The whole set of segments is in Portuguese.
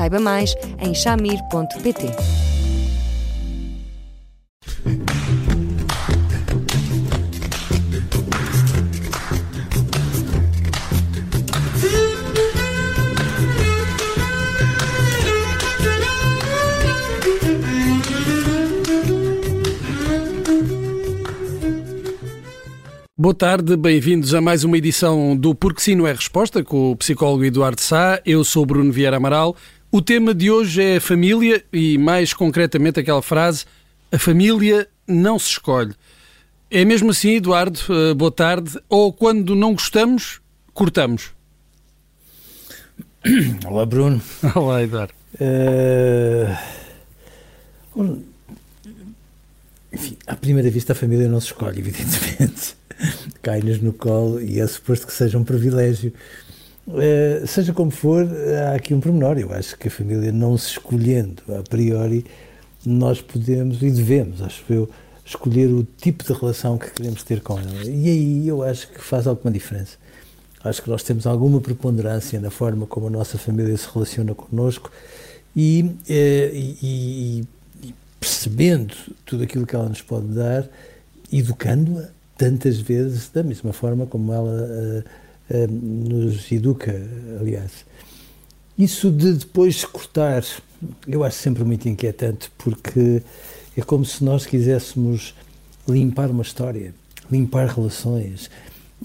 Saiba mais em chamir.pt. Boa tarde, bem-vindos a mais uma edição do Porque Sim Não é Resposta com o psicólogo Eduardo Sá. Eu sou Bruno Vieira Amaral. O tema de hoje é a família e, mais concretamente, aquela frase: a família não se escolhe. É mesmo assim, Eduardo? Uh, boa tarde. Ou quando não gostamos, cortamos? Olá, Bruno. Olá, Eduardo. Uh, enfim, à primeira vista, a família não se escolhe, evidentemente cai-nos no colo e é suposto que seja um privilégio. Uh, seja como for, há aqui um pormenor. Eu acho que a família, não se escolhendo a priori, nós podemos e devemos, acho eu, escolher o tipo de relação que queremos ter com ela. E aí eu acho que faz alguma diferença. Acho que nós temos alguma preponderância na forma como a nossa família se relaciona connosco e, uh, e, e percebendo tudo aquilo que ela nos pode dar, educando-a tantas vezes da mesma forma como ela uh, nos educa, aliás. Isso de depois cortar, eu acho sempre muito inquietante, porque é como se nós quiséssemos limpar uma história, limpar relações.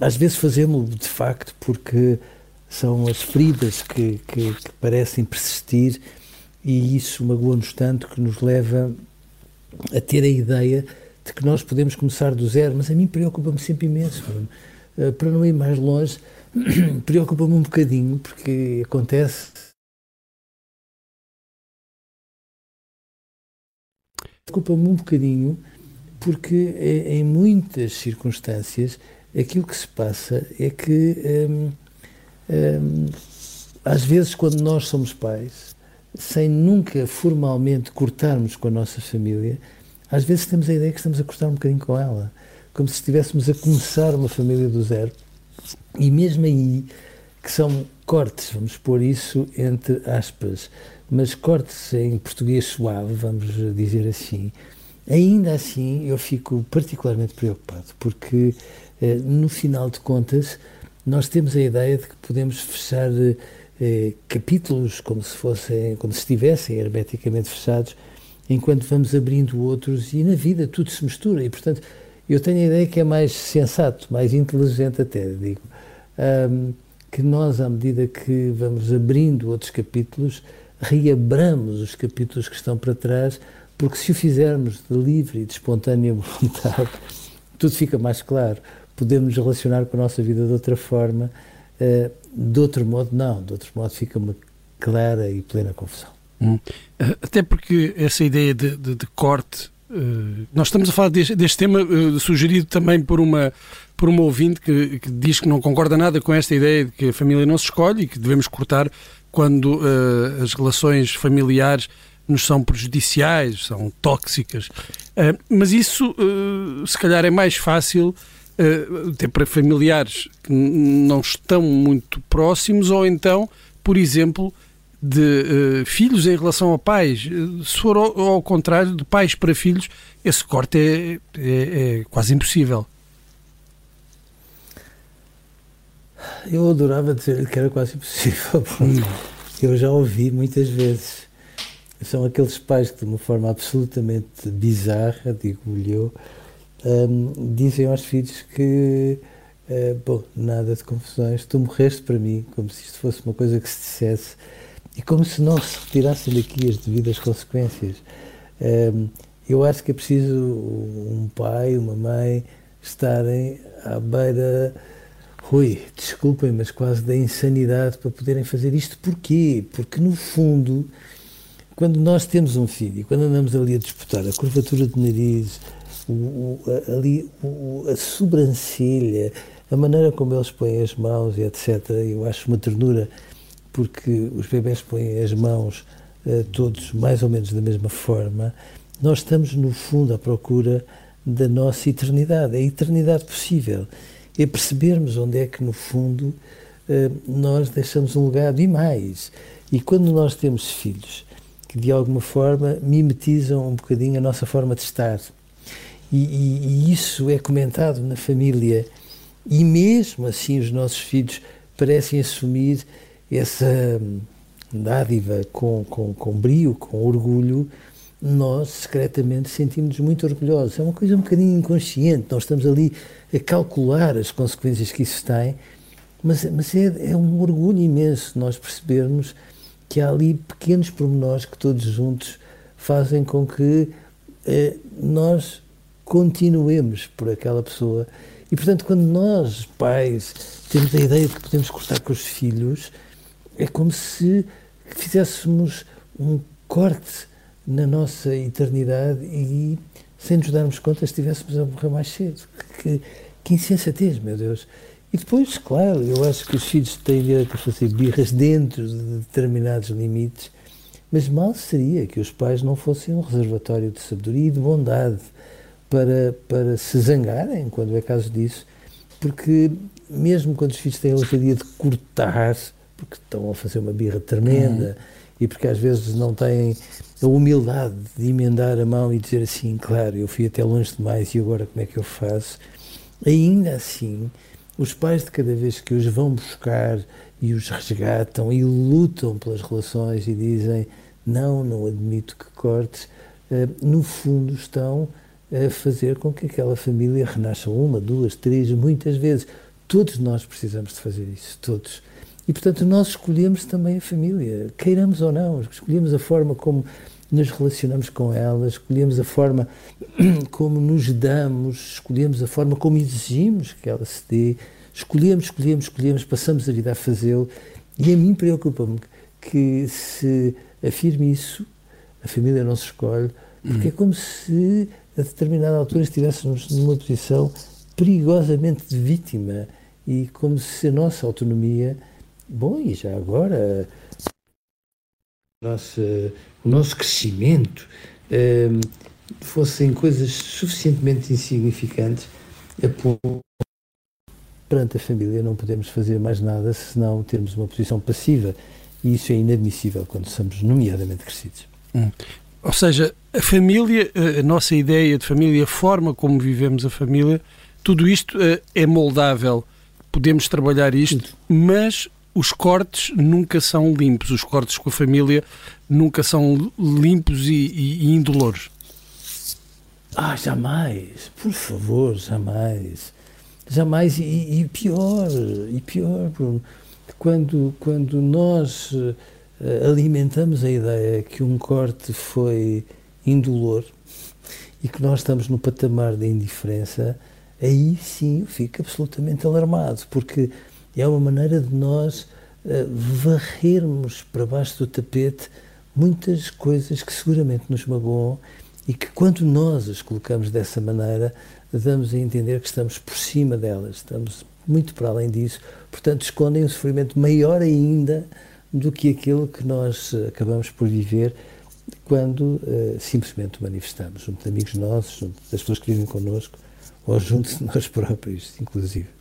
Às vezes fazemos de facto porque são as feridas que, que, que parecem persistir e isso magoa-nos tanto que nos leva a ter a ideia de que nós podemos começar do zero, mas a mim preocupa-me sempre imenso. Uh, para não ir mais longe, preocupa-me um bocadinho, porque acontece. Preocupa-me um bocadinho, porque em muitas circunstâncias aquilo que se passa é que, hum, hum, às vezes, quando nós somos pais, sem nunca formalmente cortarmos com a nossa família, às vezes temos a ideia que estamos a cortar um bocadinho com ela, como se estivéssemos a começar uma família do zero. E mesmo aí, que são cortes, vamos pôr isso entre aspas, mas cortes em português suave, vamos dizer assim, ainda assim eu fico particularmente preocupado, porque eh, no final de contas nós temos a ideia de que podemos fechar eh, capítulos como se fossem, como se estivessem hermeticamente fechados enquanto vamos abrindo outros e na vida tudo se mistura e, portanto, eu tenho a ideia que é mais sensato, mais inteligente até, digo, um, que nós, à medida que vamos abrindo outros capítulos, reabramos os capítulos que estão para trás, porque se o fizermos de livre e de espontânea vontade, tudo fica mais claro. Podemos relacionar com a nossa vida de outra forma, uh, de outro modo, não, de outro modo fica uma clara e plena confusão. Hum. Eh, até porque essa ideia de, de, de corte, uh, nós estamos a falar deste, deste tema uh, sugerido também por uma, por uma ouvinte que, que, diz que não concorda nada com esta ideia de que a família não se escolhe e que devemos cortar quando uh, as relações familiares nos são prejudiciais, são tóxicas. mas isso, se calhar, é mais fácil até para familiares que não estão muito próximos ou então, por exemplo, de uh, filhos em relação a pais. Se for ao, ao, contrário, de pais para filhos, esse corte é, é, é quase impossível. Eu adorava dizer que era quase impossível. Eu já ouvi muitas vezes. São aqueles pais que, de uma forma absolutamente bizarra, digo-lhe eu, um, dizem aos filhos que, uh, bom, nada de confusões, tu morreste para mim, como se isto fosse uma coisa que se dissesse e como se não se retirassem daqui as devidas consequências. Um, eu acho que é preciso um pai, uma mãe estarem à beira, Rui, desculpem, mas quase da insanidade para poderem fazer isto. Porquê? Porque, no fundo, quando nós temos um filho e quando andamos ali a disputar a curvatura do nariz, o, o, ali o, a sobrancelha, a maneira como eles põem as mãos e etc., eu acho uma ternura, porque os bebés põem as mãos uh, todos mais ou menos da mesma forma, nós estamos, no fundo, à procura da nossa eternidade, a eternidade possível. É percebermos onde é que, no fundo, uh, nós deixamos um legado e mais. E quando nós temos filhos que, de alguma forma, mimetizam um bocadinho a nossa forma de estar, e, e, e isso é comentado na família, e mesmo assim os nossos filhos parecem assumir essa hum, dádiva com, com, com brio, com orgulho, nós secretamente sentimos-nos muito orgulhosos. É uma coisa um bocadinho inconsciente, nós estamos ali a calcular as consequências que isso tem, mas, mas é, é um orgulho imenso nós percebermos que há ali pequenos pormenores que todos juntos fazem com que eh, nós continuemos por aquela pessoa. E, portanto, quando nós, pais, temos a ideia de que podemos cortar com os filhos, é como se fizéssemos um corte na nossa eternidade e, sem nos darmos conta, estivéssemos a morrer mais cedo. Que, que insensatez, meu Deus. E depois, claro, eu acho que os filhos têm direito a fazer birras dentro de determinados limites, mas mal seria que os pais não fossem um reservatório de sabedoria e de bondade para, para se zangarem, quando é caso disso, porque mesmo quando os filhos têm a ousadia de cortar, porque estão a fazer uma birra tremenda, uhum. e porque às vezes não têm a humildade de emendar a mão e dizer assim, claro, eu fui até longe demais e agora como é que eu faço? Ainda assim, os pais de cada vez que os vão buscar e os resgatam e lutam pelas relações e dizem não, não admito que cortes, eh, no fundo estão a fazer com que aquela família renasça uma, duas, três, muitas vezes. Todos nós precisamos de fazer isso, todos. E, portanto, nós escolhemos também a família, queiramos ou não, escolhemos a forma como nos relacionamos com ela, escolhemos a forma como nos damos, escolhemos a forma como exigimos que ela se dê, escolhemos, escolhemos, escolhemos, passamos a vida a fazê-lo. E a mim preocupa-me que se afirme isso, a família não se escolhe, porque é como se a determinada altura estivéssemos numa posição perigosamente de vítima e como se a nossa autonomia, bom, e já agora, nossa, o nosso crescimento eh, fossem coisas suficientemente insignificantes a ponto perante a família não podemos fazer mais nada senão termos uma posição passiva e isso é inadmissível quando somos nomeadamente crescidos. Hum. Ou seja, a família, a nossa ideia de família, a forma como vivemos a família, tudo isto eh, é moldável. Podemos trabalhar isto, mas os cortes nunca são limpos. Os cortes com a família nunca são limpos e, e, e indolores. Ah, jamais. Por favor, jamais. Jamais. E, e pior, e pior, Bruno. Quando, quando nós uh, alimentamos a ideia que um corte foi indolor e que nós estamos no patamar da indiferença, aí sim eu fico absolutamente alarmado, porque é uma maneira de nós uh, varrermos para baixo do tapete muitas coisas que seguramente nos magoam e que quando nós as colocamos dessa maneira, damos a entender que estamos por cima delas, estamos muito para além disso, portanto escondem um sofrimento maior ainda do que aquele que nós eh, acabamos por viver quando uh, simplesmente manifestamos, junto de amigos nossos, junto das pessoas que vivem connosco, ou junto de nós próprios, inclusive.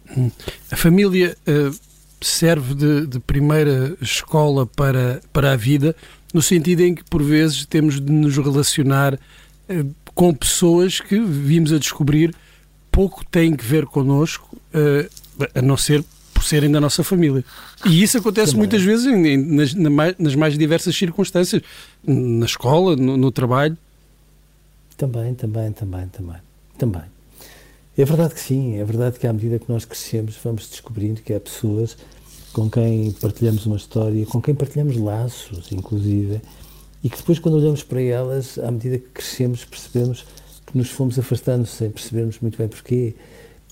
A família uh, serve de, de, primeira escola para, para a vida, no sentido em que, por vezes, temos de nos relacionar uh, com pessoas que vimos a descobrir pouco têm que ver connosco, a não ser por serem da nossa família. E isso acontece Também. muitas vezes em, nas, nas, mais diversas circunstâncias, na escola, no, no, trabalho. Também, também, também, também, também. É verdade que sim, é verdade que à medida que nós crescemos vamos descobrindo que há pessoas com quem partilhamos uma história, com quem partilhamos laços, inclusive, e que depois quando olhamos para elas, à medida que crescemos, percebemos que nos fomos afastando sem percebermos muito bem porquê.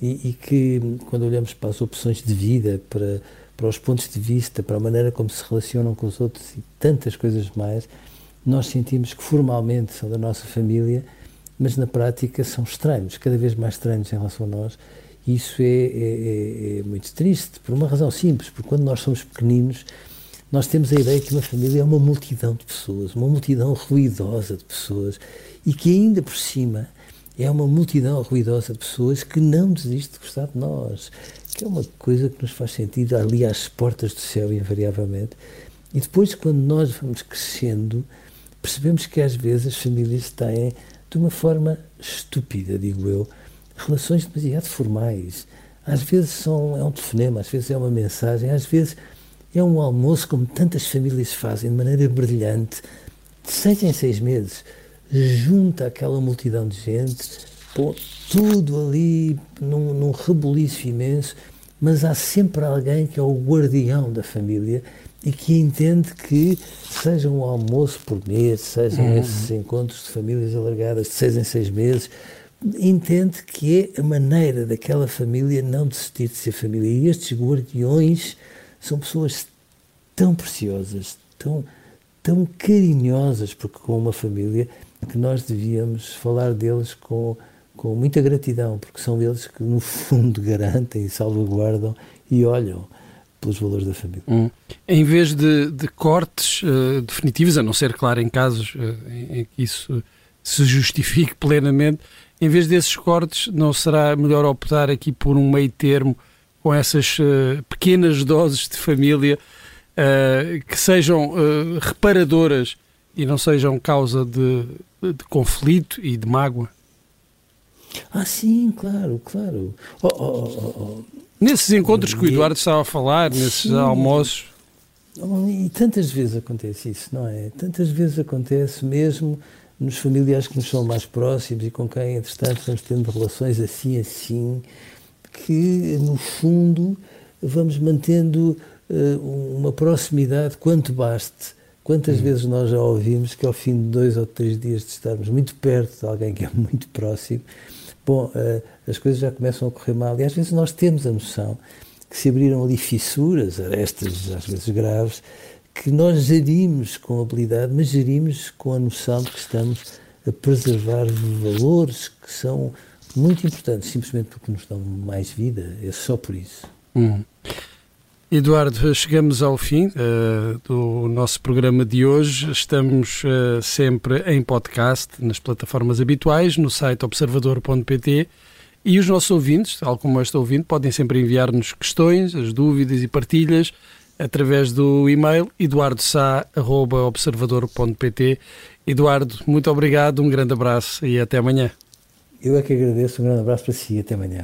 E, e, que quando olhamos para as opções de vida, para, para os pontos de vista, para a maneira como se relacionam com os outros e tantas coisas mais, nós sentimos que formalmente são da nossa família, mas na prática são estranhos, cada vez mais estranhos em relação a nós. E isso é, é, é, é muito triste, por uma razão simples, porque quando nós somos pequeninos, nós temos a ideia que uma família é uma multidão de pessoas, uma multidão ruidosa de pessoas, e que ainda por cima é uma multidão ruidosa de pessoas que não desiste de gostar de nós, que é uma coisa que nos faz sentido ali às portas do céu, invariavelmente. E depois, quando nós vamos crescendo, percebemos que às vezes as famílias têm, de uma forma estúpida, digo eu, relações demasiado formais. Às vezes são, é um telefonema, às vezes é uma mensagem, às vezes é um almoço, como tantas famílias fazem, de maneira brilhante, de seis em seis meses, junta aquela multidão de gente, pô, tudo ali num, num rebuliço imenso, mas há sempre alguém que é o guardião da família e que entende que, seja um almoço por mês, sejam uhum. esses encontros de famílias alargadas de seis em seis meses, entende que é a maneira daquela família não desistir de ser família. E estes guardiões são pessoas tão preciosas, tão, tão carinhosas porque com uma família que nós devíamos falar deles com, com muita gratidão, porque são eles que, no fundo, garantem, salvaguardam e olham pelos valores da família. Hum. Em vez de, de cortes uh, definitivos, a não ser, claro, em casos uh, em, em, que isso se justifique plenamente, em vez desses cortes, não será melhor optar aqui por um meio termo com essas uh, pequenas doses de família que sejam reparadoras e não sejam causa de, de conflito e de mágoa? Ah, sim, claro, claro. Oh, oh, oh, oh. Nesses encontros que o Eduardo estava a falar, nesses sim. almoços. E tantas vezes acontece isso, não é? Tantas vezes acontece mesmo nos familiares que nos são mais próximos e com quem, entretanto, estamos tendo relações assim, assim, que, no fundo, vamos mantendo uh, uma proximidade quanto baste Quantas hum. vezes nós já ouvimos que ao fim de dois ou três dias de estarmos muito perto de alguém que é muito próximo, bom, uh, as coisas já começam a correr mal. E às vezes nós temos a noção que se abriram ali fissuras, arestas às vezes graves, que nós gerimos com habilidade, mas gerimos com a noção de que estamos a preservar valores que são muito importantes, simplesmente porque nos dão mais vida. É só por isso. Hum. Eduardo, chegamos ao fim uh, do nosso programa de hoje. Estamos uh, sempre em podcast, nas plataformas habituais, no site observador.pt e os nossos ouvintes, tal como este ouvinte, podem sempre enviar-nos questões, as dúvidas e partilhas através do e-mail eduardosá.observador.pt Eduardo, muito obrigado, um grande abraço e até amanhã. Eu é que agradeço, um grande abraço para si e até amanhã.